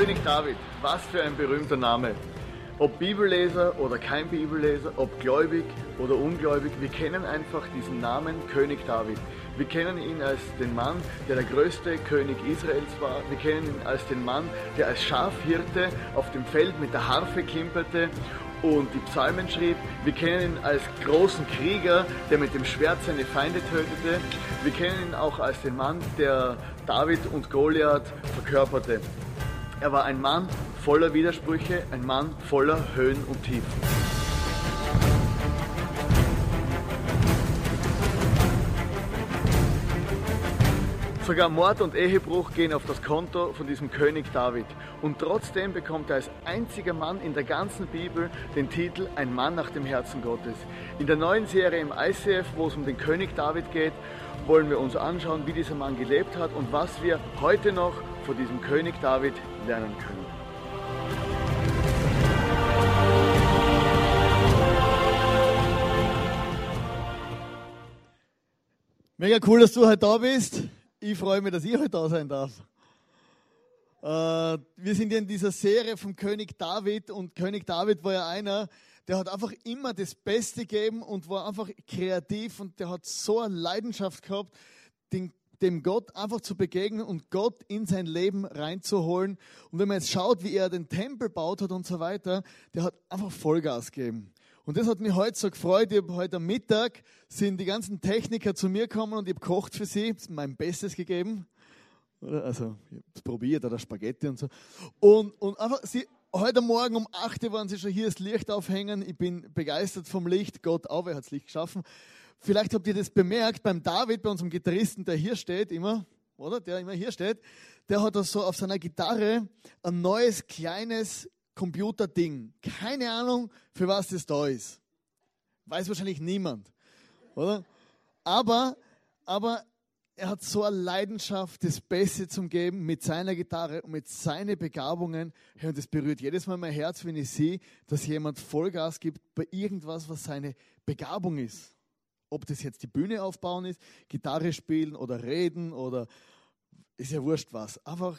König David, was für ein berühmter Name. Ob Bibelleser oder kein Bibelleser, ob gläubig oder ungläubig, wir kennen einfach diesen Namen König David. Wir kennen ihn als den Mann, der der größte König Israels war. Wir kennen ihn als den Mann, der als Schafhirte auf dem Feld mit der Harfe kimperte und die Psalmen schrieb. Wir kennen ihn als großen Krieger, der mit dem Schwert seine Feinde tötete. Wir kennen ihn auch als den Mann, der David und Goliath verkörperte. Er war ein Mann voller Widersprüche, ein Mann voller Höhen und Tiefen. Sogar Mord und Ehebruch gehen auf das Konto von diesem König David. Und trotzdem bekommt er als einziger Mann in der ganzen Bibel den Titel Ein Mann nach dem Herzen Gottes. In der neuen Serie im ICF, wo es um den König David geht, wollen wir uns anschauen, wie dieser Mann gelebt hat und was wir heute noch von diesem König David lernen können. Mega cool, dass du heute da bist. Ich freue mich, dass ich heute da sein darf. Äh, wir sind ja in dieser Serie vom König David und König David war ja einer, der hat einfach immer das Beste gegeben und war einfach kreativ und der hat so eine Leidenschaft gehabt, den, dem Gott einfach zu begegnen und Gott in sein Leben reinzuholen. Und wenn man jetzt schaut, wie er den Tempel baut hat und so weiter, der hat einfach Vollgas gegeben. Und das hat mich heute so gefreut. Ich heute am Mittag sind die ganzen Techniker zu mir gekommen und ich habe gekocht für sie, mein Bestes gegeben. Also, ich habe es probiert, oder Spaghetti und so. Und, und einfach, sie, heute Morgen um 8 Uhr waren sie schon hier das Licht aufhängen. Ich bin begeistert vom Licht. Gott auch, er hat das Licht geschaffen. Vielleicht habt ihr das bemerkt beim David, bei unserem Gitarristen, der hier steht, immer, oder? Der immer hier steht. Der hat so auf seiner Gitarre ein neues, kleines Computerding. Keine Ahnung, für was das da ist. Weiß wahrscheinlich niemand, oder? Aber, aber er hat so eine Leidenschaft, das Beste zum Geben mit seiner Gitarre und mit seinen Begabungen. Und das berührt jedes Mal mein Herz, wenn ich sehe, dass jemand Vollgas gibt bei irgendwas, was seine Begabung ist. Ob das jetzt die Bühne aufbauen ist, Gitarre spielen oder reden oder ist ja wurscht was. Einfach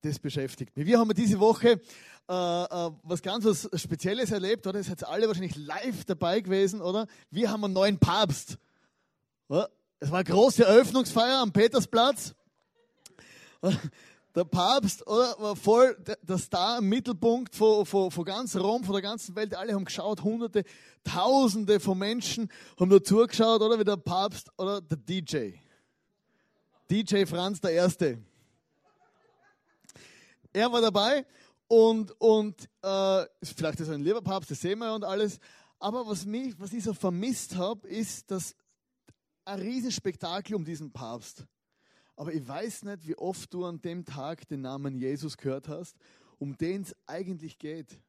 das beschäftigt mich. Wir haben diese Woche äh, äh, was ganz was Spezielles erlebt, oder? Ihr seid alle wahrscheinlich live dabei gewesen, oder? Wir haben einen neuen Papst. Es war eine große Eröffnungsfeier am Petersplatz. Der Papst oder, war voll der Star im Mittelpunkt von, von, von ganz Rom, von der ganzen Welt. Alle haben geschaut, hunderte, tausende von Menschen haben nur zugeschaut, oder wie der Papst oder der DJ. DJ Franz der Erste. Er war dabei und, und äh, vielleicht ist er ein lieber Papst, das sehen wir und alles. Aber was, mich, was ich so vermisst habe, ist dass ein Riesenspektakel um diesen Papst. Aber ich weiß nicht, wie oft du an dem Tag den Namen Jesus gehört hast, um den es eigentlich geht.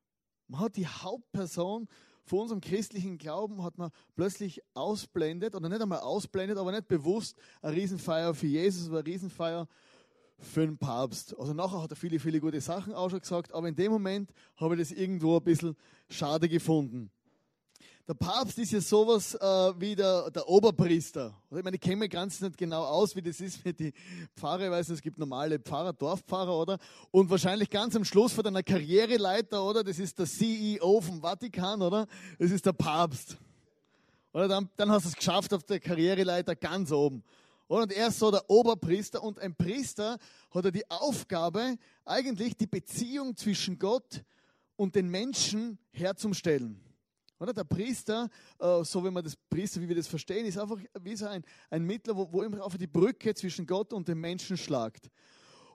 Man hat die Hauptperson von unserem christlichen Glauben hat man plötzlich ausblendet, oder nicht einmal ausblendet, aber nicht bewusst eine Riesenfeier für Jesus, eine Riesenfeier für den Papst. Also nachher hat er viele, viele gute Sachen auch schon gesagt, aber in dem Moment habe ich das irgendwo ein bisschen schade gefunden. Der Papst ist ja sowas äh, wie der, der Oberpriester. Ich meine, ich kenne mich ganz nicht genau aus, wie das ist mit die Pfarrer. Ich weiß, es gibt normale Pfarrer, Dorfpfarrer, oder? Und wahrscheinlich ganz am Schluss von deiner Karriereleiter, oder? Das ist der CEO vom Vatikan, oder? Das ist der Papst. Oder dann, dann hast du es geschafft auf der Karriereleiter ganz oben. Und er ist so der Oberpriester und ein Priester hat er die Aufgabe, eigentlich die Beziehung zwischen Gott und den Menschen herzustellen. Oder der Priester, äh, so wie man das Priester, wie wir das verstehen, ist einfach wie so ein, ein Mittler, wo, wo immer auf die Brücke zwischen Gott und dem Menschen schlagt.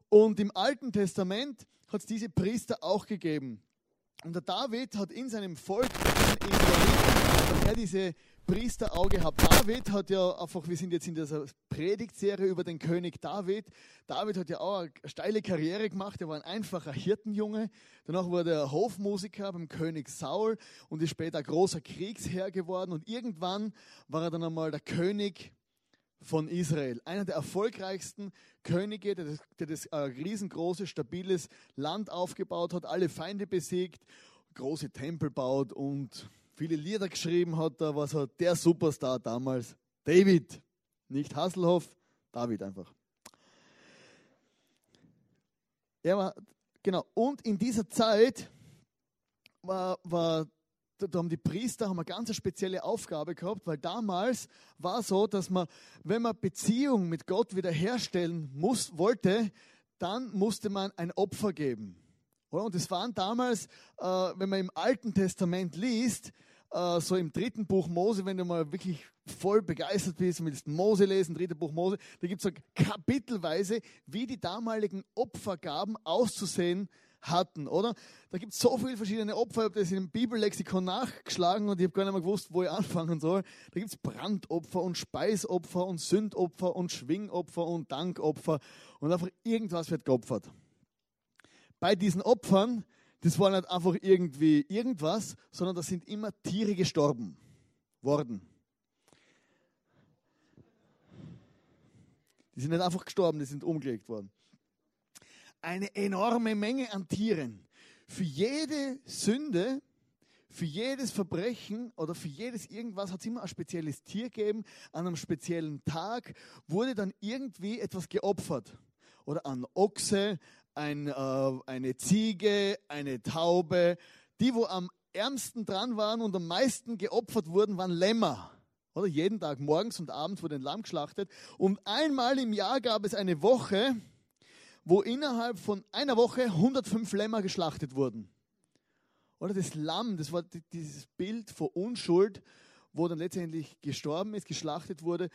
Und im Alten Testament hat es diese Priester auch gegeben. Und der David hat in seinem Volk, in Israel, er diese Priesterauge gehabt. David hat ja einfach, wir sind jetzt in dieser Predigtserie über den König David. David hat ja auch eine steile Karriere gemacht. Er war ein einfacher Hirtenjunge. Danach wurde er Hofmusiker beim König Saul und ist später großer Kriegsherr geworden. Und irgendwann war er dann einmal der König von Israel. Einer der erfolgreichsten Könige, der das, der das äh, riesengroße, stabiles Land aufgebaut hat, alle Feinde besiegt, große Tempel baut und viele Lieder geschrieben hat, da war so der Superstar damals, David. Nicht Hasselhoff, David einfach. Er war genau. Und in dieser Zeit war, war da, da haben die Priester haben eine ganz spezielle Aufgabe gehabt, weil damals war so, dass man, wenn man Beziehung mit Gott wiederherstellen muss, wollte, dann musste man ein Opfer geben. Und es waren damals, äh, wenn man im Alten Testament liest, äh, so im dritten Buch Mose, wenn du mal wirklich voll begeistert bist, willst Mose lesen, dritte Buch Mose, da gibt es so kapitelweise, wie die damaligen Opfergaben auszusehen hatten, oder? Da gibt es so viele verschiedene Opfer, ich habe das im Bibellexikon nachgeschlagen und ich habe gar nicht mehr gewusst, wo ich anfangen soll. Da gibt es Brandopfer und Speisopfer und Sündopfer und Schwingopfer und Dankopfer und einfach irgendwas wird geopfert. Bei diesen Opfern, das war nicht einfach irgendwie irgendwas, sondern da sind immer Tiere gestorben worden. Die sind nicht einfach gestorben, die sind umgelegt worden eine enorme Menge an Tieren. Für jede Sünde, für jedes Verbrechen oder für jedes irgendwas hat es immer ein spezielles Tier gegeben. An einem speziellen Tag wurde dann irgendwie etwas geopfert. Oder ein Ochse, ein, äh, eine Ziege, eine Taube. Die, wo am ärmsten dran waren und am meisten geopfert wurden, waren Lämmer. Oder jeden Tag morgens und abends wurde ein Lamm geschlachtet. Und einmal im Jahr gab es eine Woche, wo innerhalb von einer Woche 105 Lämmer geschlachtet wurden. Oder das Lamm, das war dieses Bild vor Unschuld, wo dann letztendlich gestorben ist, geschlachtet wurde,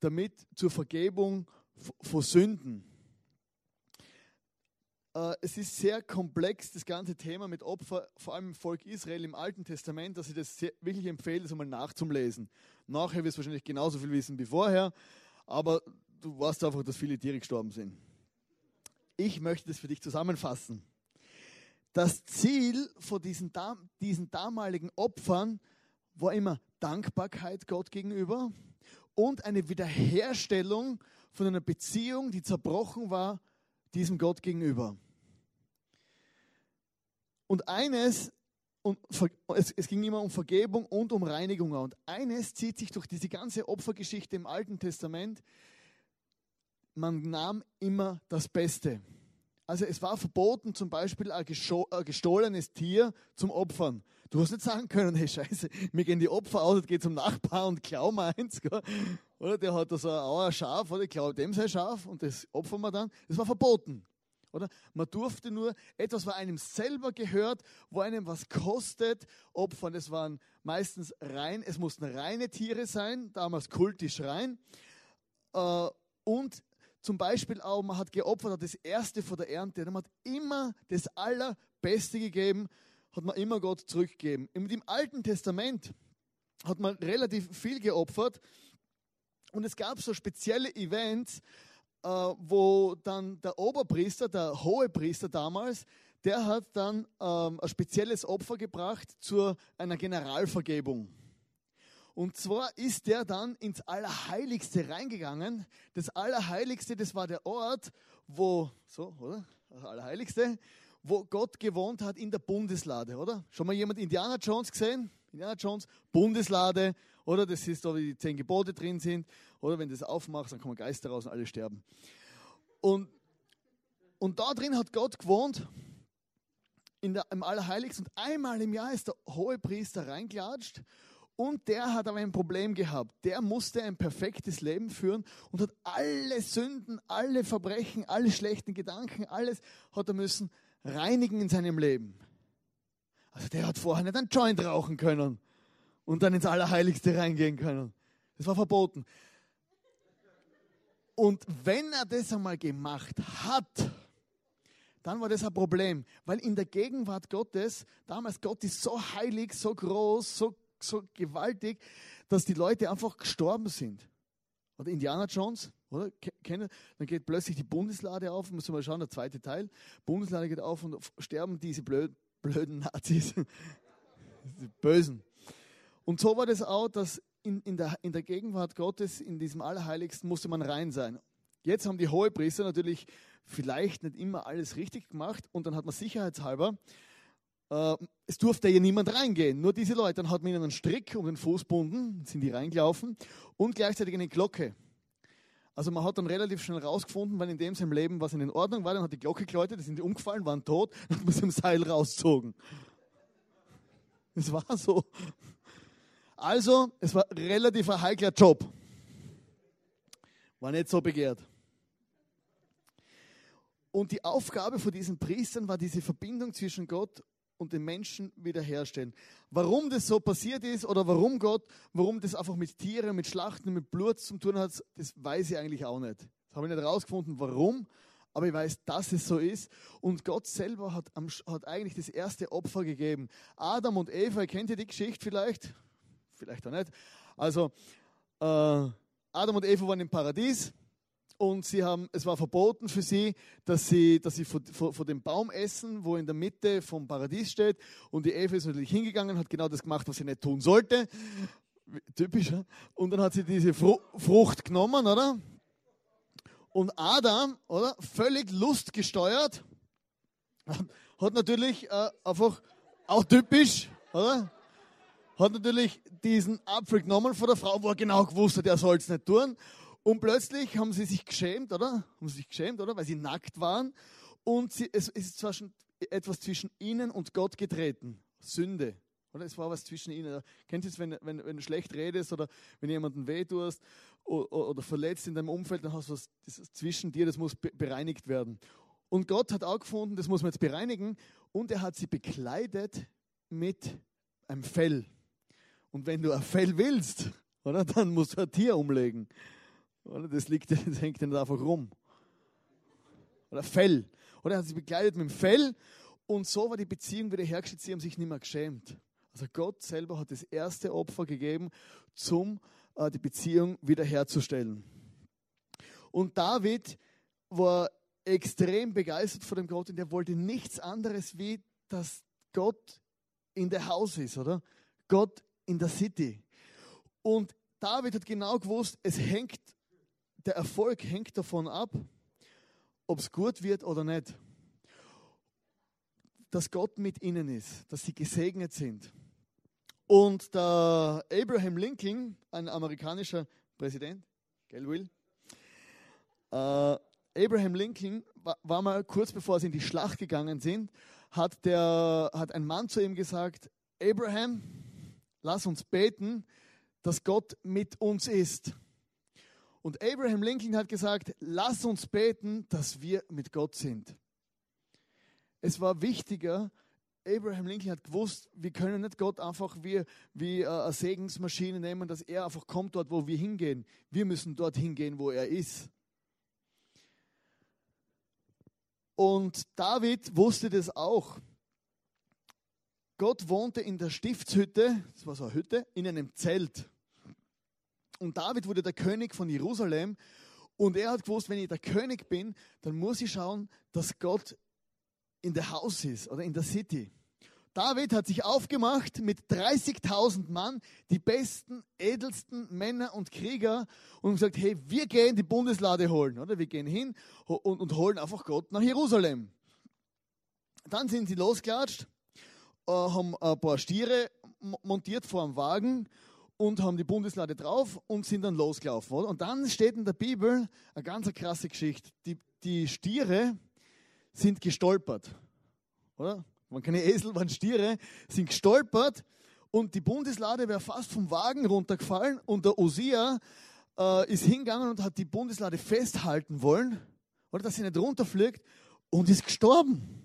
damit zur Vergebung vor Sünden. Äh, es ist sehr komplex, das ganze Thema mit Opfer, vor allem im Volk Israel im Alten Testament, dass ich das wirklich empfehle, das einmal nachzulesen. Nachher wirst du wahrscheinlich genauso viel wissen wie vorher, aber du weißt einfach, dass viele Tiere gestorben sind. Ich möchte das für dich zusammenfassen. Das Ziel von diesen, diesen damaligen Opfern war immer Dankbarkeit Gott gegenüber und eine Wiederherstellung von einer Beziehung, die zerbrochen war, diesem Gott gegenüber. Und eines, und es, es, ging immer um Vergebung und um Reinigung. Und eines zieht sich durch diese ganze Opfergeschichte im Alten Testament, man nahm immer das Beste. Also es war verboten, zum Beispiel ein gestohlenes Tier zum Opfern. Du hast nicht sagen können, hey Scheiße, mir gehen die Opfer aus, ich gehe zum Nachbar und klau mal eins. Oder der hat da so ein Schaf, oder ich klaue dem sein Schaf und das opfern wir dann. Das war verboten. Oder? Man durfte nur etwas, was einem selber gehört, wo einem was kostet, opfern. Es waren meistens rein, es mussten reine Tiere sein, damals kultisch rein. Äh, und zum Beispiel auch, man hat geopfert, hat das Erste von der Ernte. Man hat immer das Allerbeste gegeben, hat man immer Gott zurückgegeben. Im Alten Testament hat man relativ viel geopfert und es gab so spezielle Events, wo dann der Oberpriester, der Hohepriester damals, der hat dann ähm, ein spezielles Opfer gebracht zu einer Generalvergebung. Und zwar ist der dann ins Allerheiligste reingegangen. Das Allerheiligste, das war der Ort, wo, so, oder? Das Allerheiligste, wo Gott gewohnt hat in der Bundeslade, oder? Schon mal jemand Indiana Jones gesehen? Indiana Jones, Bundeslade, oder? Das ist da, wie die zehn Gebote drin sind, oder? Wenn du das aufmachst, dann kommen Geister raus und alle sterben. Und, und da drin hat Gott gewohnt, in der, im Allerheiligsten. Und einmal im Jahr ist der hohe Priester reinklatscht und der hat aber ein Problem gehabt. Der musste ein perfektes Leben führen und hat alle Sünden, alle Verbrechen, alle schlechten Gedanken, alles hat er müssen reinigen in seinem Leben. Also der hat vorher nicht einen Joint rauchen können und dann ins Allerheiligste reingehen können. Das war verboten. Und wenn er das einmal gemacht hat, dann war das ein Problem, weil in der Gegenwart Gottes, damals Gott ist so heilig, so groß, so so gewaltig, dass die Leute einfach gestorben sind. Oder Indiana Jones, oder? Kennen? Dann geht plötzlich die Bundeslade auf, muss man mal schauen, der zweite Teil. Bundeslade geht auf und sterben diese blöd, blöden Nazis. die Bösen. Und so war das auch, dass in, in, der, in der Gegenwart Gottes, in diesem Allerheiligsten, musste man rein sein. Jetzt haben die Hohepriester natürlich vielleicht nicht immer alles richtig gemacht und dann hat man sicherheitshalber äh, es durfte ja niemand reingehen, nur diese Leute. Dann hat man ihnen einen Strick um den Fuß gebunden, sind die reingelaufen und gleichzeitig eine Glocke. Also man hat dann relativ schnell rausgefunden, wann in dem seinem Leben was in Ordnung war, dann hat die Glocke geläutet, die sind umgefallen, waren tot, dann hat man sie im Seil rausgezogen. Es war so. Also, es war relativ ein heikler Job. War nicht so begehrt. Und die Aufgabe von diesen Priestern war diese Verbindung zwischen Gott und den Menschen wiederherstellen. Warum das so passiert ist oder warum Gott, warum das einfach mit Tieren, mit Schlachten, mit Blut zu tun hat, das weiß ich eigentlich auch nicht. Das habe ich nicht herausgefunden, warum, aber ich weiß, dass es so ist. Und Gott selber hat, hat eigentlich das erste Opfer gegeben. Adam und Eva, kennt ihr die Geschichte vielleicht? Vielleicht auch nicht. Also, äh, Adam und Eva waren im Paradies und sie haben, es war verboten für sie, dass sie, dass sie von, von, von, dem Baum essen, wo in der Mitte vom Paradies steht. Und die Eva ist natürlich hingegangen, hat genau das gemacht, was sie nicht tun sollte. Typisch. Und dann hat sie diese Frucht genommen, oder? Und Adam, oder? Völlig lustgesteuert, hat natürlich äh, einfach, auch typisch, oder? Hat natürlich diesen Apfel genommen von der Frau, wo er genau gewusst hat, er soll es nicht tun. Und plötzlich haben sie sich geschämt, oder? Haben sie sich geschämt, oder? Weil sie nackt waren. Und sie, es, ist zwar schon etwas zwischen ihnen und Gott getreten. Sünde. Oder? Es war was zwischen ihnen. Kennt ihr es, wenn, wenn, wenn du schlecht redest oder wenn jemanden weh tust oder, oder verletzt in deinem Umfeld, dann hast du was zwischen dir, das muss bereinigt werden. Und Gott hat auch gefunden, das muss man jetzt bereinigen. Und er hat sie bekleidet mit einem Fell. Und wenn du ein Fell willst, oder, dann musst du ein Tier umlegen. Oder? Das, liegt, das hängt nicht einfach rum. Oder Fell. Oder er hat sich bekleidet mit dem Fell und so war die Beziehung wieder hergestellt. Sie haben sich nicht mehr geschämt. Also Gott selber hat das erste Opfer gegeben, um äh, die Beziehung wiederherzustellen. Und David war extrem begeistert von dem Gott und er wollte nichts anderes wie, dass Gott in der Haus ist, oder? Gott in der City. Und David hat genau gewusst, es hängt der Erfolg hängt davon ab, ob es gut wird oder nicht. Dass Gott mit ihnen ist, dass sie gesegnet sind. Und der Abraham Lincoln, ein amerikanischer Präsident, gell Will? Äh, Abraham Lincoln war, war, mal kurz bevor sie in die Schlacht gegangen sind, hat, der, hat ein Mann zu ihm gesagt, Abraham, lass uns beten, dass Gott mit uns ist. Und Abraham Lincoln hat gesagt, lass uns beten, dass wir mit Gott sind. Es war wichtiger, Abraham Lincoln hat gewusst, wir können nicht Gott einfach wie, wie äh, eine Segensmaschine nehmen, dass er einfach kommt dort, wo wir hingehen. Wir müssen dort hingehen, wo er ist. Und David wusste das auch. Gott wohnte in der Stiftshütte, das war so eine Hütte, in einem Zelt. Und David wurde der König von Jerusalem. Und er hat gewusst, wenn ich der König bin, dann muss ich schauen, dass Gott in der Haus ist oder in der City. David hat sich aufgemacht mit 30.000 Mann, die besten, edelsten Männer und Krieger und gesagt, hey, wir gehen die Bundeslade holen, oder? Wir gehen hin und, und holen einfach Gott nach Jerusalem. Dann sind sie losgelatscht, äh, haben ein paar Stiere montiert vor dem Wagen und haben die Bundeslade drauf und sind dann losgelaufen. Oder? Und dann steht in der Bibel eine ganz krasse Geschichte. Die, die Stiere sind gestolpert. Oder? Man keine Esel, waren Stiere, sind gestolpert und die Bundeslade wäre fast vom Wagen runtergefallen und der Osia äh, ist hingegangen und hat die Bundeslade festhalten wollen, oder dass sie nicht runterfliegt und ist gestorben.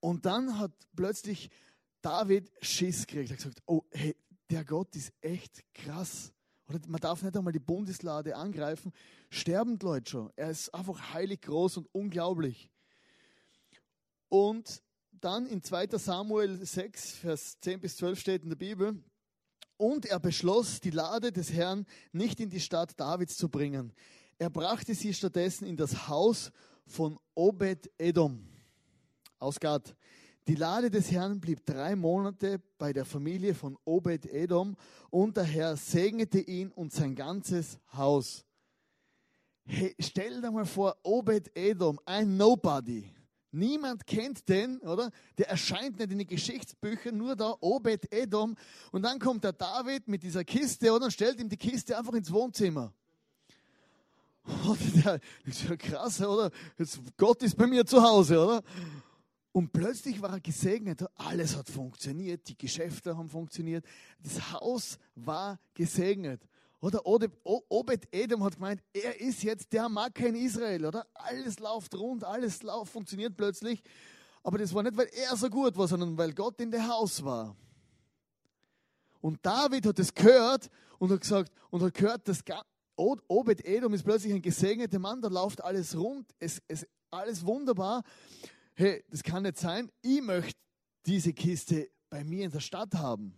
Und dann hat plötzlich David Schiss gekriegt. Er hat gesagt, oh, hey, der Gott ist echt krass. Oder man darf nicht einmal die Bundeslade angreifen. Sterben Leute schon. Er ist einfach heilig groß und unglaublich. Und dann in 2 Samuel 6, Vers 10 bis 12 steht in der Bibel, und er beschloss, die Lade des Herrn nicht in die Stadt Davids zu bringen. Er brachte sie stattdessen in das Haus von Obed Edom aus Gad. Die Lade des Herrn blieb drei Monate bei der Familie von Obed Edom und der Herr segnete ihn und sein ganzes Haus. Hey, stell dir mal vor, Obed Edom, ein Nobody, Niemand kennt den, oder? Der erscheint nicht in den Geschichtsbüchern, nur da Obed Edom. Und dann kommt der David mit dieser Kiste, oder? Und stellt ihm die Kiste einfach ins Wohnzimmer. Oder das ist ja krass, oder? Gott ist bei mir zu Hause, oder? Und plötzlich war er gesegnet. Alles hat funktioniert, die Geschäfte haben funktioniert, das Haus war gesegnet. Oder Obed Edom hat gemeint, er ist jetzt der Macker in Israel, oder? Alles läuft rund, alles läuft, funktioniert plötzlich. Aber das war nicht, weil er so gut war, sondern weil Gott in der Haus war. Und David hat es gehört und hat gesagt, und hat gehört, dass Obed Edom ist plötzlich ein gesegneter Mann, da läuft alles rund, es ist alles wunderbar. Hey, das kann nicht sein, ich möchte diese Kiste bei mir in der Stadt haben.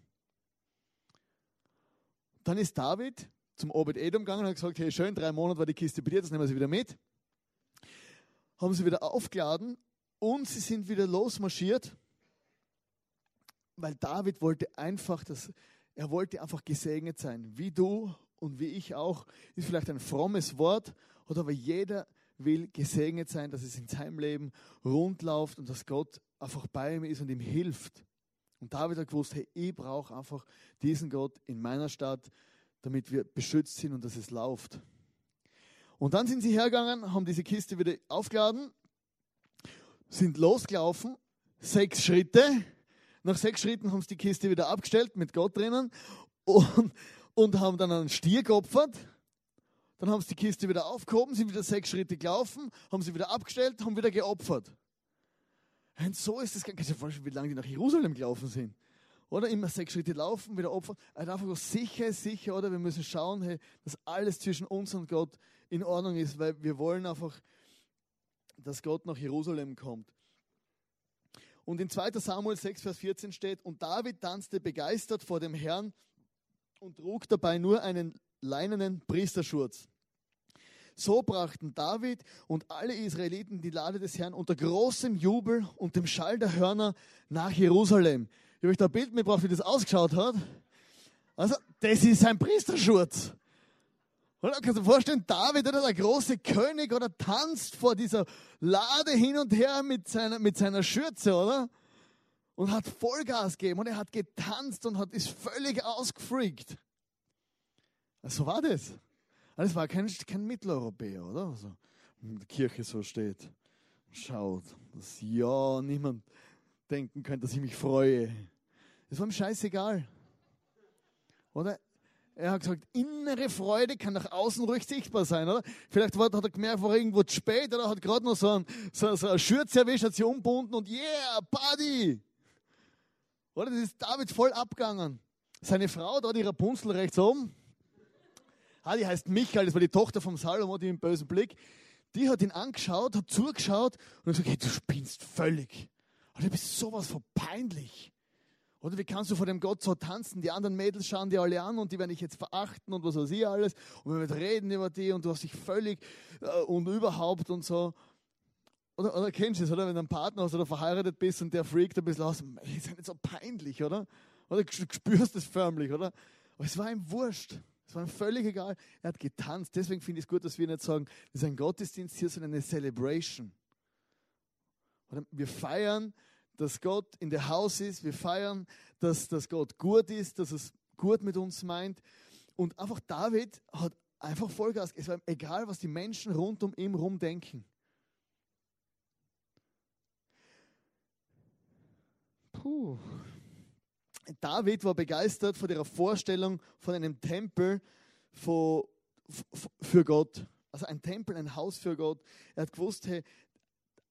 Dann ist David zum Obed Edom gegangen und hat gesagt, hey schön, drei Monate war die Kiste bei dir, das nehmen wir sie wieder mit. Haben sie wieder aufgeladen und sie sind wieder losmarschiert, weil David wollte einfach, das, er wollte einfach gesegnet sein, wie du und wie ich auch. Ist vielleicht ein frommes Wort, oder aber jeder will gesegnet sein, dass es in seinem Leben rund läuft und dass Gott einfach bei ihm ist und ihm hilft. Und David hat gewusst, hey, ich brauche einfach diesen Gott in meiner Stadt, damit wir beschützt sind und dass es läuft. Und dann sind sie hergegangen, haben diese Kiste wieder aufgeladen, sind losgelaufen, sechs Schritte. Nach sechs Schritten haben sie die Kiste wieder abgestellt mit Gott drinnen und, und haben dann einen Stier geopfert. Dann haben sie die Kiste wieder aufgehoben, sind wieder sechs Schritte gelaufen, haben sie wieder abgestellt, haben wieder geopfert. Und so ist es, kannst du dir vorstellen, wie lange die nach Jerusalem gelaufen sind. Oder immer sechs Schritte laufen, wieder opfern. Also einfach sicher, sicher, oder? Wir müssen schauen, hey, dass alles zwischen uns und Gott in Ordnung ist, weil wir wollen einfach, dass Gott nach Jerusalem kommt. Und in 2. Samuel 6, Vers 14 steht, und David tanzte begeistert vor dem Herrn und trug dabei nur einen leinenen Priesterschurz. So brachten David und alle Israeliten die Lade des Herrn unter großem Jubel und dem Schall der Hörner nach Jerusalem. Ich habe euch da ein Bild mitgebracht, wie das ausgeschaut hat. Also, das ist ein Priesterschurz. Oder kannst du dir vorstellen, David, oder der große König, oder tanzt vor dieser Lade hin und her mit seiner, mit seiner Schürze, oder? Und hat Vollgas gegeben und er hat getanzt und hat, ist völlig ausgefreakt. So war das. Das war kein, kein Mitteleuropäer, oder? Also, in der Kirche so steht. Schaut, dass ja niemand denken könnte, dass ich mich freue. Das war ihm scheißegal. Oder? Er hat gesagt, innere Freude kann nach außen ruhig sichtbar sein, oder? Vielleicht hat er gemerkt, war irgendwo zu spät, oder hat gerade noch so ein, so, so ein Schürze erwischt, hat sie umbunden und yeah, Party! Oder? Das ist David voll abgegangen. Seine Frau, da die Rapunzel rechts oben, ah, die heißt Michael, das war die Tochter vom Salomo, die im bösen Blick, die hat ihn angeschaut, hat zugeschaut und hat gesagt, hey, du spinnst völlig. Und du bist sowas von peinlich. Oder wie kannst du vor dem Gott so tanzen? Die anderen Mädels schauen dir alle an und die werden dich jetzt verachten und was weiß ich alles. Und wir werden reden über die und du hast dich völlig äh, und überhaupt und so. Oder, oder kennst du es, oder? Wenn du einen Partner hast oder verheiratet bist und der freakt ein bisschen aus, ist ja nicht so peinlich, oder? Oder du spürst es förmlich, oder? Aber es war ihm wurscht. Es war ihm völlig egal. Er hat getanzt. Deswegen finde ich es gut, dass wir nicht sagen, das ist ein Gottesdienst hier, sondern eine Celebration. Oder wir feiern, dass Gott in der Haus ist. Wir feiern, dass, dass Gott gut ist, dass es gut mit uns meint. Und einfach David hat einfach Vollgas. Es war egal, was die Menschen rund um ihn herum denken. Puh. David war begeistert von der Vorstellung von einem Tempel für, für Gott. Also ein Tempel, ein Haus für Gott. Er hat gewusst, hey,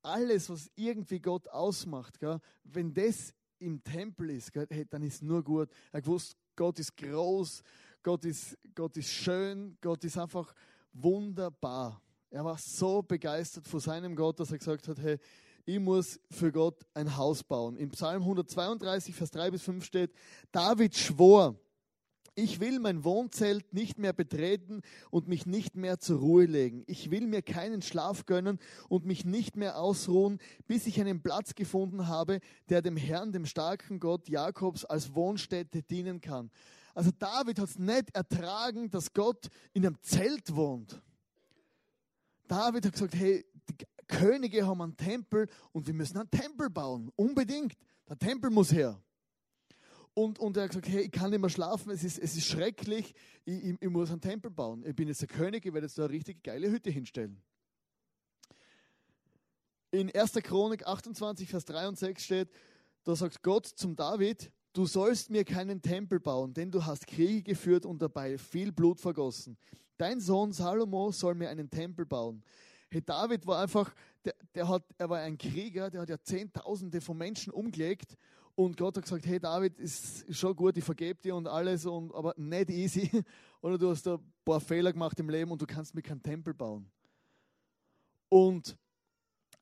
alles, was irgendwie Gott ausmacht, gell, wenn das im Tempel ist, gell, hey, dann ist nur gut. Er hat gewusst, Gott ist groß, Gott ist, Gott ist schön, Gott ist einfach wunderbar. Er war so begeistert von seinem Gott, dass er gesagt hat, hey, ich muss für Gott ein Haus bauen. Im Psalm 132, Vers 3 bis 5 steht, David schwor, ich will mein Wohnzelt nicht mehr betreten und mich nicht mehr zur Ruhe legen. Ich will mir keinen Schlaf gönnen und mich nicht mehr ausruhen, bis ich einen Platz gefunden habe, der dem Herrn, dem starken Gott Jakobs als Wohnstätte dienen kann. Also David hat es nicht ertragen, dass Gott in einem Zelt wohnt. David hat gesagt, hey, Könige haben einen Tempel und wir müssen einen Tempel bauen. Unbedingt. Der Tempel muss her. Und, und er hat gesagt, hey, ich kann nicht mehr schlafen, es ist, es ist schrecklich, ich, ich, ich muss einen Tempel bauen. Ich bin jetzt der König, ich werde jetzt da eine richtig geile Hütte hinstellen. In 1. Chronik 28, Vers 3 und 6 steht, da sagt Gott zum David, du sollst mir keinen Tempel bauen, denn du hast Kriege geführt und dabei viel Blut vergossen. Dein Sohn Salomo soll mir einen Tempel bauen. Hey, David war einfach, der, der hat, er war ein Krieger, der hat ja Zehntausende von Menschen umgelegt und Gott hat gesagt, hey David, ist, schon gut, ich vergebe dir und alles, und, aber nicht easy. Oder du hast ein paar Fehler gemacht im Leben und du kannst mir keinen Tempel bauen. Und,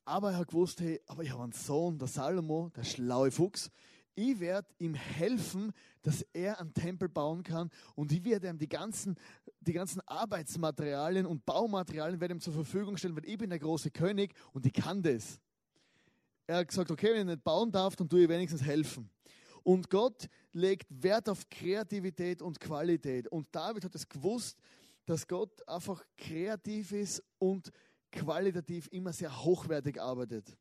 aber er hat gewusst, hey, aber ich habe einen Sohn, der Salomo, der schlaue Fuchs. Ich werde ihm helfen, dass er einen Tempel bauen kann und ich werde ihm die ganzen, die ganzen Arbeitsmaterialien und Baumaterialien werde ihm zur Verfügung stellen, weil ich bin der große König und ich kann das er hat gesagt, okay, wenn ich nicht bauen darf, dann tue ich wenigstens helfen. Und Gott legt Wert auf Kreativität und Qualität. Und David hat es gewusst, dass Gott einfach kreativ ist und qualitativ immer sehr hochwertig arbeitet.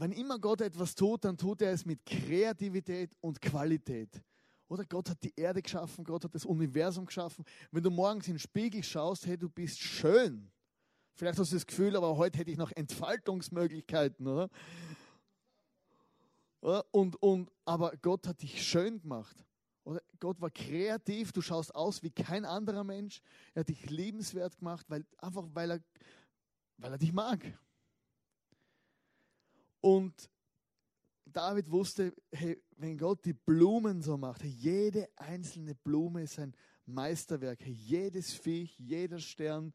Wenn immer Gott etwas tut, dann tut er es mit Kreativität und Qualität. Oder Gott hat die Erde geschaffen, Gott hat das Universum geschaffen. Wenn du morgens in den Spiegel schaust, hey, du bist schön. Vielleicht hast du das Gefühl, aber heute hätte ich noch Entfaltungsmöglichkeiten, oder? Und, und, aber Gott hat dich schön gemacht. Oder? Gott war kreativ, du schaust aus wie kein anderer Mensch. Er hat dich liebenswert gemacht, weil, einfach weil er, weil er dich mag. Und David wusste, hey, wenn Gott die Blumen so macht, hey, jede einzelne Blume ist ein Meisterwerk, hey, jedes Viech, jeder Stern,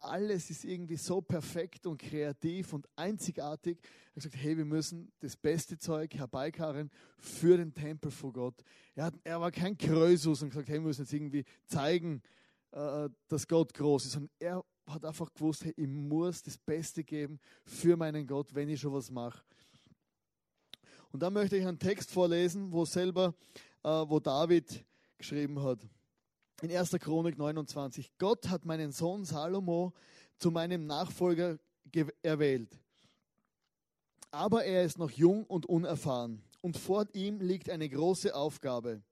alles ist irgendwie so perfekt und kreativ und einzigartig. Er hat gesagt, hey, wir müssen das beste Zeug herbeikarren für den Tempel vor Gott. Er, hat, er war kein Krösus und gesagt, hey, wir müssen jetzt irgendwie zeigen, äh, dass Gott groß ist. Und er hat einfach gewusst, hey, ich muss das Beste geben für meinen Gott, wenn ich schon was mache. Und dann möchte ich einen Text vorlesen, wo selber, äh, wo David geschrieben hat in 1. Chronik 29, Gott hat meinen Sohn Salomo zu meinem Nachfolger erwählt. Aber er ist noch jung und unerfahren und vor ihm liegt eine große Aufgabe.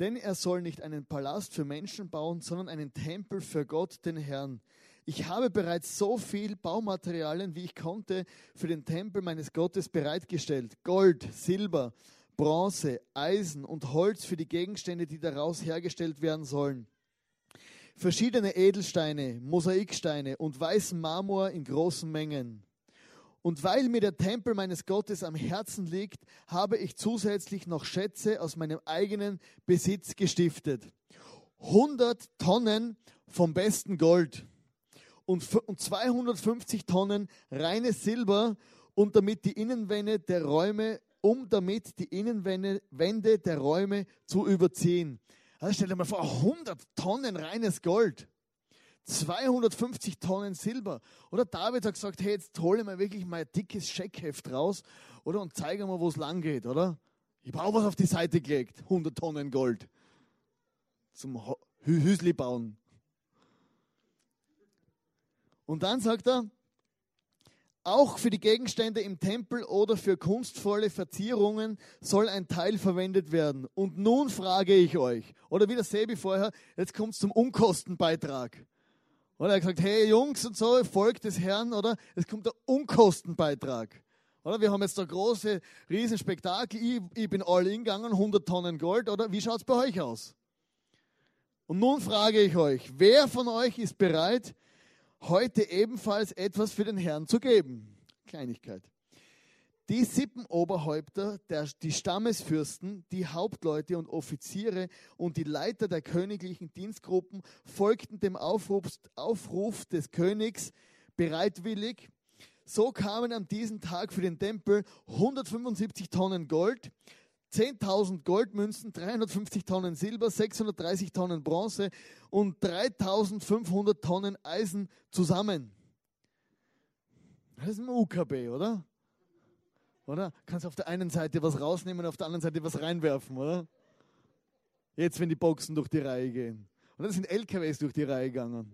Denn er soll nicht einen Palast für Menschen bauen, sondern einen Tempel für Gott, den Herrn. Ich habe bereits so viel Baumaterialien, wie ich konnte, für den Tempel meines Gottes bereitgestellt. Gold, Silber, Bronze, Eisen und Holz für die Gegenstände, die daraus hergestellt werden sollen. Verschiedene Edelsteine, Mosaiksteine und weißen Marmor in großen Mengen. Und weil mir der Tempel meines Gottes am Herzen liegt, habe ich zusätzlich noch Schätze aus meinem eigenen Besitz gestiftet. 100 Tonnen vom besten Gold und 250 Tonnen reines Silber und damit die Innenwände der Räume um damit die Innenwände der Räume zu überziehen. Also stell dir mal vor, 100 Tonnen reines Gold, 250 Tonnen Silber. Oder David hat gesagt, hey, jetzt hole ich mir wirklich mal ein dickes Scheckheft raus oder, und zeige mal, wo es lang geht, oder? Ich habe auch was auf die Seite gelegt, 100 Tonnen Gold. Zum Hüsli bauen. Und dann sagt er, auch für die Gegenstände im Tempel oder für kunstvolle Verzierungen soll ein Teil verwendet werden. Und nun frage ich euch, oder wie der Sebi vorher, jetzt kommt es zum Unkostenbeitrag. Oder er gesagt, hey Jungs und so, folgt des Herrn, oder? Es kommt der Unkostenbeitrag. Oder wir haben jetzt da große Riesenspektakel, ich, ich bin all in gegangen, 100 Tonnen Gold, oder? Wie schaut es bei euch aus? Und nun frage ich euch, wer von euch ist bereit, heute ebenfalls etwas für den Herrn zu geben. Kleinigkeit. Die Sippenoberhäupter, der, die Stammesfürsten, die Hauptleute und Offiziere und die Leiter der königlichen Dienstgruppen folgten dem Aufruf, Aufruf des Königs bereitwillig. So kamen an diesem Tag für den Tempel 175 Tonnen Gold, 10.000 Goldmünzen, 350 Tonnen Silber, 630 Tonnen Bronze und 3.500 Tonnen Eisen zusammen. Das ist ein UKB, oder? Oder? Kannst auf der einen Seite was rausnehmen und auf der anderen Seite was reinwerfen, oder? Jetzt, wenn die Boxen durch die Reihe gehen. Und dann sind LKWs durch die Reihe gegangen.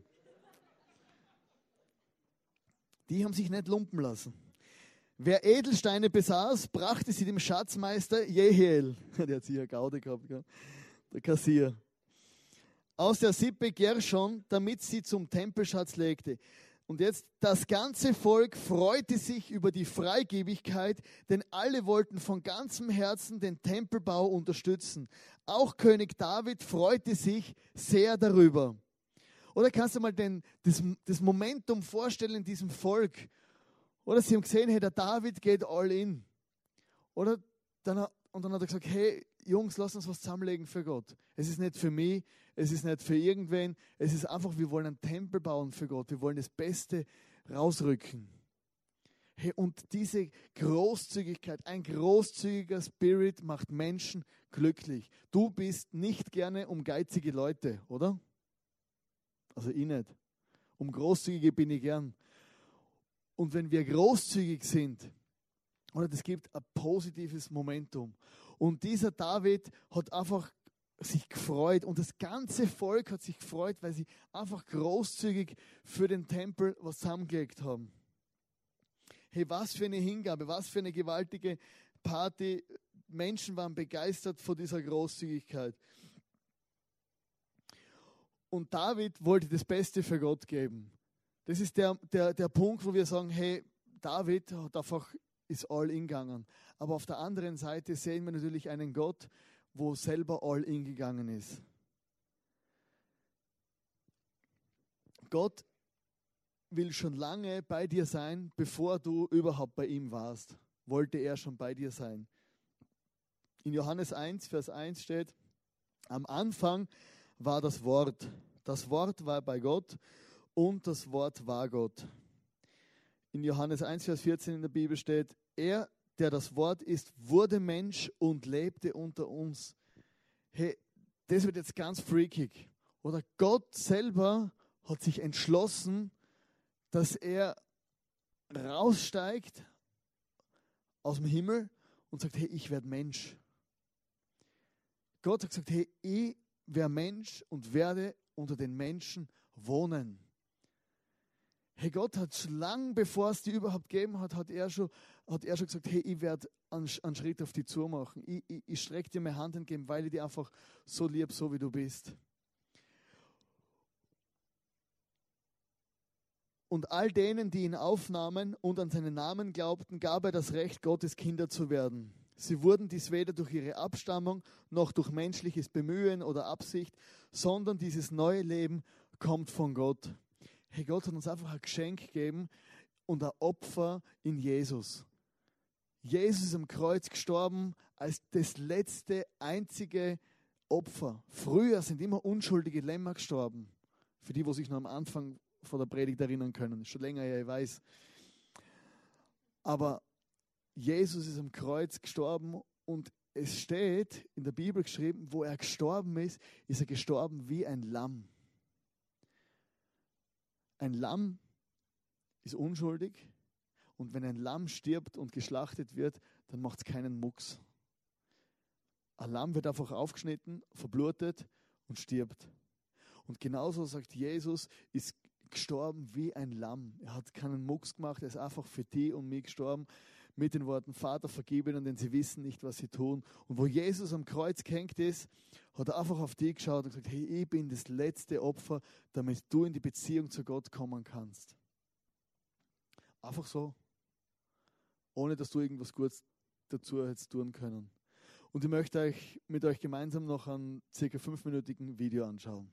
Die haben sich nicht lumpen lassen. Wer Edelsteine besaß, brachte sie dem Schatzmeister Jehiel. Der hat sicher Gaude gehabt, gell? der Kassier. Aus der Sippe Gershon, damit sie zum Tempelschatz legte. Und jetzt, das ganze Volk freute sich über die Freigebigkeit, denn alle wollten von ganzem Herzen den Tempelbau unterstützen. Auch König David freute sich sehr darüber. Oder kannst du mal den, das, das Momentum vorstellen in diesem Volk? Oder sie haben gesehen, hey, der David geht all in. Oder dann, und dann hat er gesagt, hey, Jungs, lass uns was zusammenlegen für Gott. Es ist nicht für mich, es ist nicht für irgendwen, es ist einfach, wir wollen einen Tempel bauen für Gott. Wir wollen das Beste rausrücken. Hey, und diese Großzügigkeit, ein großzügiger Spirit macht Menschen glücklich. Du bist nicht gerne um geizige Leute, oder? Also ich nicht. Um Großzügige bin ich gern. Und wenn wir großzügig sind, oder das gibt ein positives Momentum. Und dieser David hat einfach sich gefreut und das ganze Volk hat sich gefreut, weil sie einfach großzügig für den Tempel was zusammengelegt haben. Hey, was für eine Hingabe, was für eine gewaltige Party. Menschen waren begeistert von dieser Großzügigkeit. Und David wollte das Beste für Gott geben. Das ist der, der, der Punkt, wo wir sagen, hey, David hat einfach, ist all in gegangen. Aber auf der anderen Seite sehen wir natürlich einen Gott, wo selber all in gegangen ist. Gott will schon lange bei dir sein, bevor du überhaupt bei ihm warst. Wollte er schon bei dir sein. In Johannes 1, Vers 1 steht, am Anfang war das Wort. Das Wort war bei Gott und das Wort war Gott. In Johannes 1, Vers 14 in der Bibel steht, er, der das Wort ist, wurde Mensch und lebte unter uns. Hey, das wird jetzt ganz freakig. Oder Gott selber hat sich entschlossen, dass er raussteigt aus dem Himmel und sagt, hey, ich werde Mensch. Gott hat gesagt, hey, ich werde Mensch und werde unter den Menschen wohnen. Hey, Gott hat lange, bevor es die überhaupt gegeben hat, hat er schon, hat er schon gesagt, hey, ich werde einen, einen, Schritt auf dich zu machen. Ich, ich, ich strecke dir meine Hand entgegen, weil ich dich einfach so lieb, so wie du bist. Und all denen, die ihn aufnahmen und an seinen Namen glaubten, gab er das Recht, Gottes Kinder zu werden. Sie wurden dies weder durch ihre Abstammung noch durch menschliches Bemühen oder Absicht, sondern dieses neue Leben kommt von Gott. Hey, Gott hat uns einfach ein Geschenk gegeben und ein Opfer in Jesus. Jesus ist am Kreuz gestorben als das letzte, einzige Opfer. Früher sind immer unschuldige Lämmer gestorben. Für die, wo sich noch am Anfang von der Predigt erinnern können. Schon länger ja, ich weiß. Aber Jesus ist am Kreuz gestorben und es steht in der Bibel geschrieben, wo er gestorben ist, ist er gestorben wie ein Lamm. Ein Lamm ist unschuldig und wenn ein Lamm stirbt und geschlachtet wird, dann macht es keinen Mucks. Ein Lamm wird einfach aufgeschnitten, verblutet und stirbt. Und genauso sagt Jesus, ist gestorben wie ein Lamm. Er hat keinen Mucks gemacht, er ist einfach für die und mich gestorben mit den Worten, Vater, vergib ihnen, denn sie wissen nicht, was sie tun. Und wo Jesus am Kreuz gehängt ist, hat er einfach auf dich geschaut und gesagt, hey, ich bin das letzte Opfer, damit du in die Beziehung zu Gott kommen kannst. Einfach so. Ohne dass du irgendwas Gutes dazu hättest tun können. Und ich möchte euch mit euch gemeinsam noch einen circa fünfminütigen Video anschauen.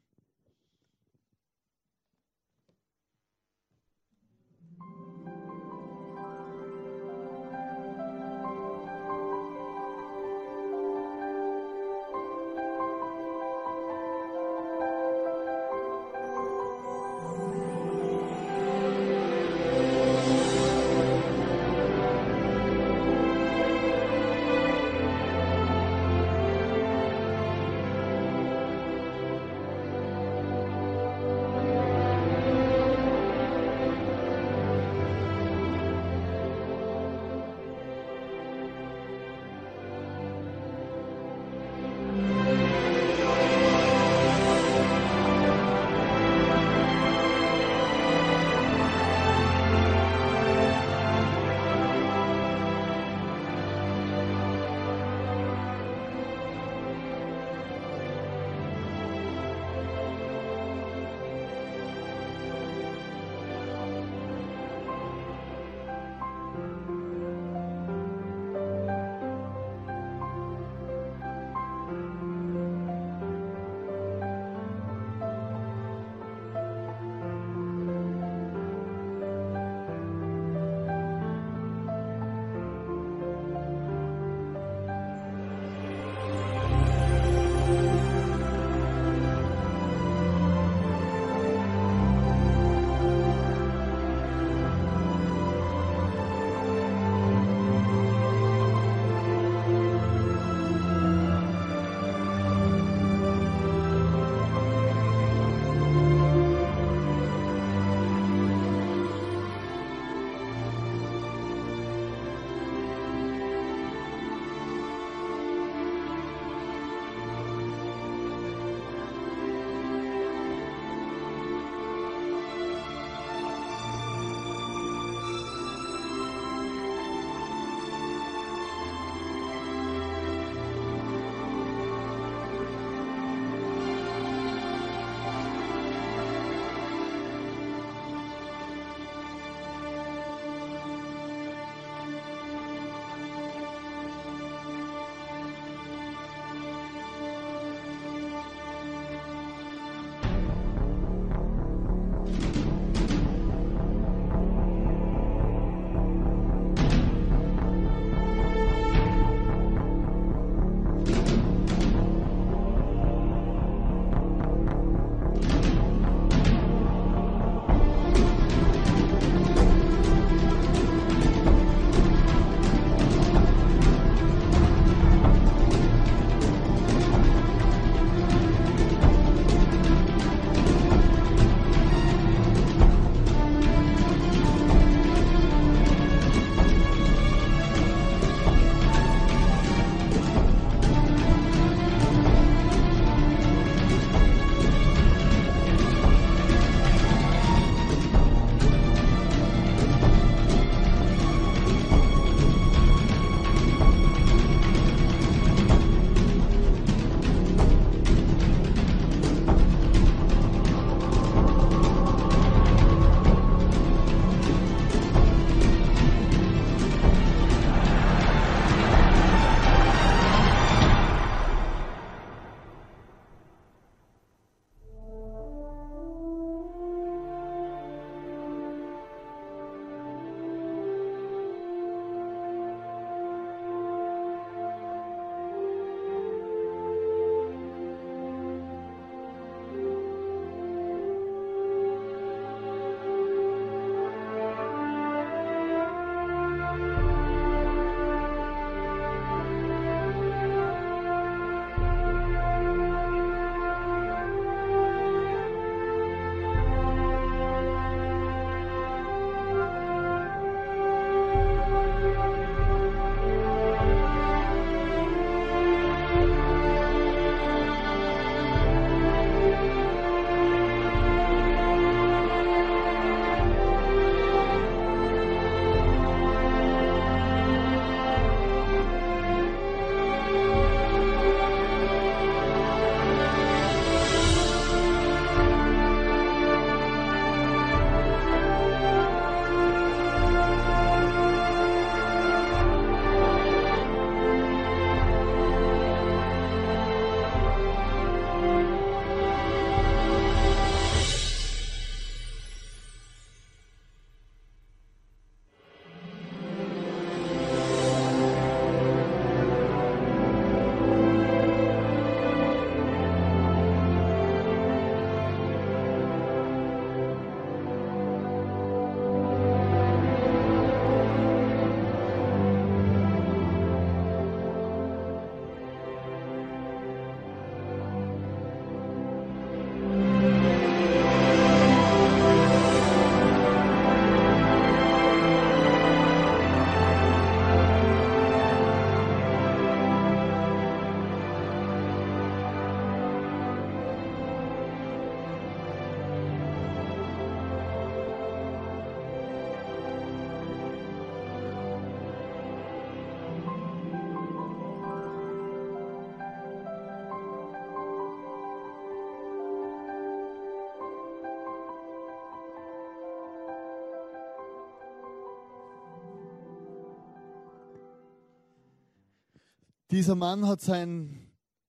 Dieser Mann hat sein,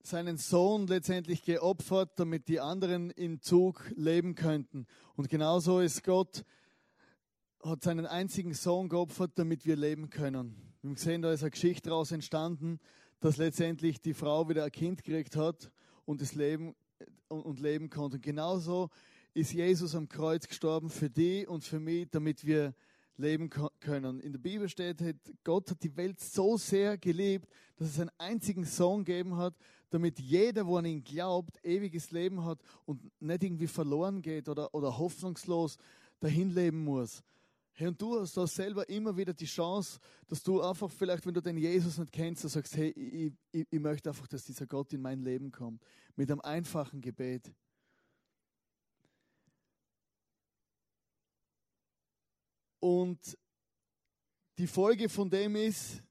seinen Sohn letztendlich geopfert, damit die anderen im Zug leben könnten. Und genauso ist Gott, hat seinen einzigen Sohn geopfert, damit wir leben können. Wir haben gesehen, da ist eine Geschichte daraus entstanden, dass letztendlich die Frau wieder ein Kind gekriegt hat und das Leben und, leben konnte. Und genauso ist Jesus am Kreuz gestorben für die und für mich, damit wir leben können. In der Bibel steht, Gott hat die Welt so sehr geliebt, dass es einen einzigen Sohn gegeben hat, damit jeder, wo an ihn glaubt, ewiges Leben hat und nicht irgendwie verloren geht oder, oder hoffnungslos dahin leben muss. Hey, und du hast da selber immer wieder die Chance, dass du einfach vielleicht, wenn du den Jesus nicht kennst, du sagst, hey, ich, ich, ich möchte einfach, dass dieser Gott in mein Leben kommt. Mit einem einfachen Gebet. Und die Folge von dem ist,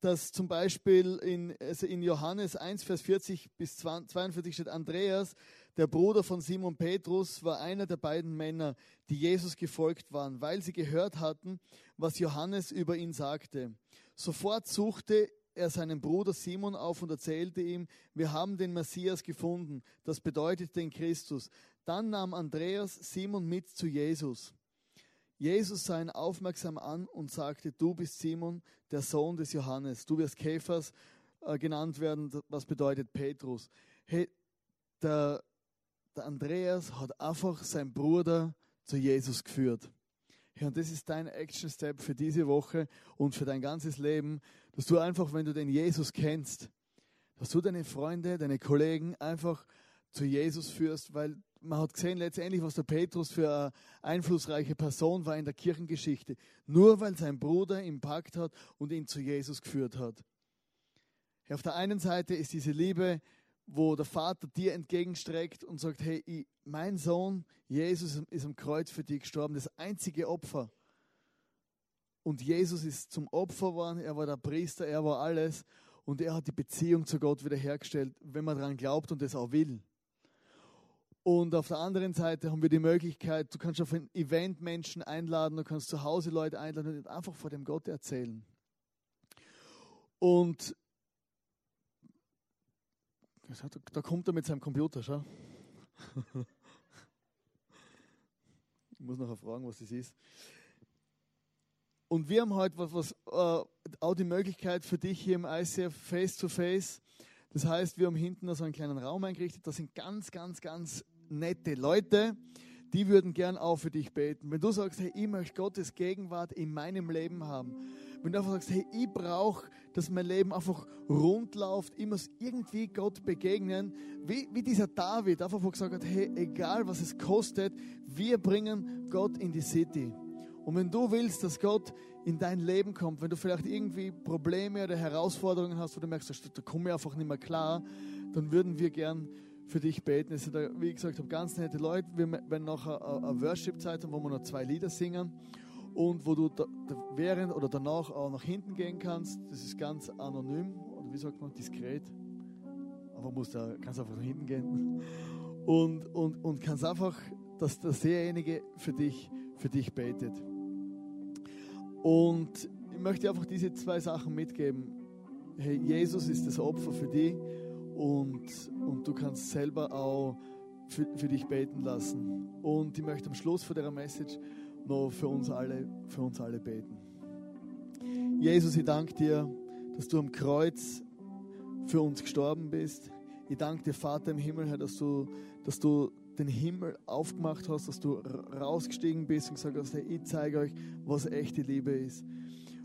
dass zum Beispiel in, also in Johannes 1, Vers 40 bis 42 steht, Andreas, der Bruder von Simon Petrus, war einer der beiden Männer, die Jesus gefolgt waren, weil sie gehört hatten, was Johannes über ihn sagte. Sofort suchte er seinen Bruder Simon auf und erzählte ihm, wir haben den Messias gefunden, das bedeutet den Christus. Dann nahm Andreas Simon mit zu Jesus. Jesus sah ihn aufmerksam an und sagte, du bist Simon, der Sohn des Johannes. Du wirst Käfers äh, genannt werden, was bedeutet Petrus. Hey, der, der Andreas hat einfach seinen Bruder zu Jesus geführt. Ja, und das ist dein Action Step für diese Woche und für dein ganzes Leben, dass du einfach, wenn du den Jesus kennst, dass du deine Freunde, deine Kollegen einfach zu Jesus führst, weil man hat gesehen letztendlich, was der Petrus für eine einflussreiche Person war in der Kirchengeschichte. Nur weil sein Bruder ihn packt hat und ihn zu Jesus geführt hat. Auf der einen Seite ist diese Liebe, wo der Vater dir entgegenstreckt und sagt, hey, ich, mein Sohn Jesus ist am Kreuz für dich gestorben, das einzige Opfer. Und Jesus ist zum Opfer geworden, er war der Priester, er war alles und er hat die Beziehung zu Gott wiederhergestellt, wenn man daran glaubt und es auch will. Und auf der anderen Seite haben wir die Möglichkeit, du kannst auf ein Event Menschen einladen, du kannst zu Hause Leute einladen und einfach vor dem Gott erzählen. Und da kommt er mit seinem Computer, schau. Ich muss nachher fragen, was das ist. Und wir haben heute was, was äh, auch die Möglichkeit für dich hier im ICF face to face. Das heißt, wir haben hinten so einen kleinen Raum eingerichtet. Da sind ganz, ganz, ganz nette Leute, die würden gern auch für dich beten. Wenn du sagst, hey, ich möchte Gottes Gegenwart in meinem Leben haben. Wenn du einfach sagst, hey, ich brauche, dass mein Leben einfach rund läuft, ich muss irgendwie Gott begegnen, wie, wie dieser David einfach gesagt hat, hey, egal was es kostet, wir bringen Gott in die City. Und wenn du willst, dass Gott in dein Leben kommt, wenn du vielleicht irgendwie Probleme oder Herausforderungen hast, wo du merkst, da komme ich einfach nicht mehr klar, dann würden wir gern für dich beten. Es sind, wie gesagt, ganz nette Leute. Wir werden nachher eine Worship-Zeit haben, wo wir noch zwei Lieder singen und wo du während oder danach auch nach hinten gehen kannst. Das ist ganz anonym oder wie sagt man, diskret. Aber musst da, kannst einfach nach hinten gehen und, und, und kannst einfach, dass, dass derjenige für dich, für dich betet. Und ich möchte einfach diese zwei Sachen mitgeben. Hey, Jesus ist das Opfer für dich und, und du kannst selber auch für, für dich beten lassen. Und ich möchte am Schluss von der Message noch für uns alle, für uns alle beten. Jesus, ich danke dir, dass du am Kreuz für uns gestorben bist. Ich danke dir, Vater im Himmel, Herr, dass du, dass du den Himmel aufgemacht hast, dass du rausgestiegen bist und gesagt hast, hey, ich zeige euch, was echte Liebe ist.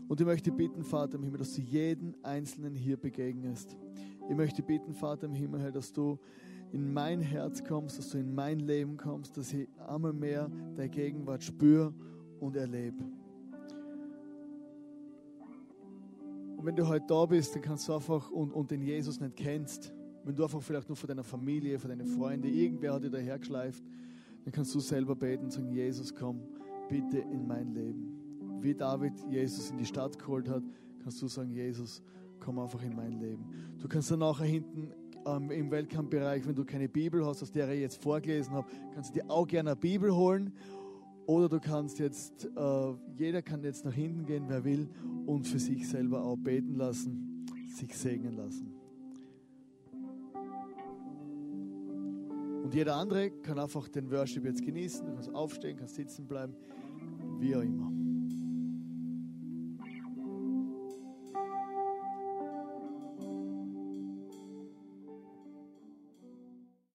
Und ich möchte bitten, Vater im Himmel, dass du jeden Einzelnen hier begegnest. Ich möchte bitten, Vater im Himmel, dass du in mein Herz kommst, dass du in mein Leben kommst, dass ich einmal mehr deine Gegenwart spüre und erlebe. Und wenn du heute da bist, dann kannst du einfach und, und den Jesus nicht kennst, wenn du einfach vielleicht nur von deiner Familie, von deinen Freunden, irgendwer hat dich dahergeschleift, dann kannst du selber beten und sagen, Jesus, komm bitte in mein Leben. Wie David Jesus in die Stadt geholt hat, kannst du sagen, Jesus, komm einfach in mein Leben. Du kannst dann nachher hinten ähm, im Weltkampfbereich, wenn du keine Bibel hast, aus der ich jetzt vorgelesen habe, kannst du dir auch gerne eine Bibel holen. Oder du kannst jetzt, äh, jeder kann jetzt nach hinten gehen, wer will, und für sich selber auch beten lassen. sich segnen lassen. Und jeder andere kann einfach den Worship jetzt genießen, du kannst aufstehen, kannst sitzen bleiben, wie auch immer.